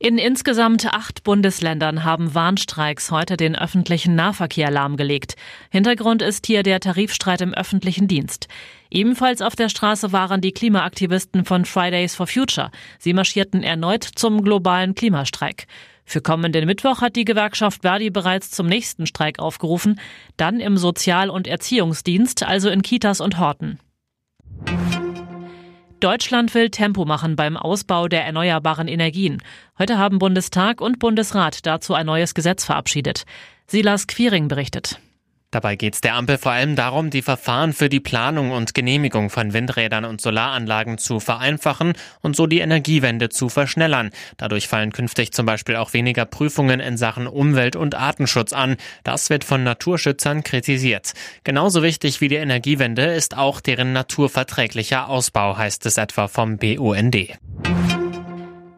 In insgesamt acht Bundesländern haben Warnstreiks heute den öffentlichen Nahverkehr lahmgelegt. Hintergrund ist hier der Tarifstreit im öffentlichen Dienst. Ebenfalls auf der Straße waren die Klimaaktivisten von Fridays for Future. Sie marschierten erneut zum globalen Klimastreik. Für kommenden Mittwoch hat die Gewerkschaft Verdi bereits zum nächsten Streik aufgerufen, dann im Sozial- und Erziehungsdienst, also in Kitas und Horten. Deutschland will Tempo machen beim Ausbau der erneuerbaren Energien. Heute haben Bundestag und Bundesrat dazu ein neues Gesetz verabschiedet. Silas Quiring berichtet. Dabei geht es der Ampel vor allem darum, die Verfahren für die Planung und Genehmigung von Windrädern und Solaranlagen zu vereinfachen und so die Energiewende zu verschnellern. Dadurch fallen künftig zum Beispiel auch weniger Prüfungen in Sachen Umwelt- und Artenschutz an. Das wird von Naturschützern kritisiert. Genauso wichtig wie die Energiewende ist auch deren naturverträglicher Ausbau, heißt es etwa vom BUND.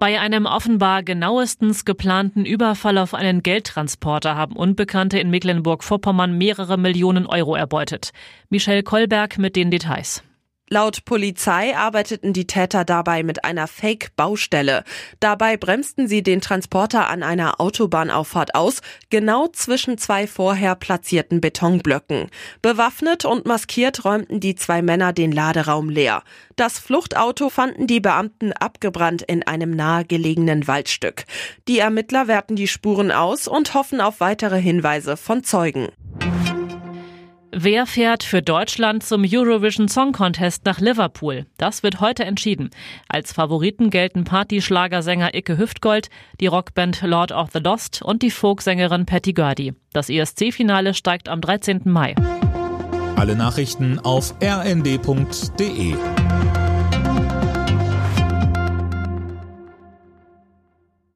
Bei einem offenbar genauestens geplanten Überfall auf einen Geldtransporter haben Unbekannte in Mecklenburg-Vorpommern mehrere Millionen Euro erbeutet. Michelle Kolberg mit den Details. Laut Polizei arbeiteten die Täter dabei mit einer Fake-Baustelle. Dabei bremsten sie den Transporter an einer Autobahnauffahrt aus, genau zwischen zwei vorher platzierten Betonblöcken. Bewaffnet und maskiert räumten die zwei Männer den Laderaum leer. Das Fluchtauto fanden die Beamten abgebrannt in einem nahegelegenen Waldstück. Die Ermittler werten die Spuren aus und hoffen auf weitere Hinweise von Zeugen. Wer fährt für Deutschland zum Eurovision Song Contest nach Liverpool? Das wird heute entschieden. Als Favoriten gelten Partyschlagersänger Icke Hüftgold, die Rockband Lord of the Lost und die Folksängerin Patty Gurdy. Das ESC-Finale steigt am 13. Mai. Alle Nachrichten auf rnd.de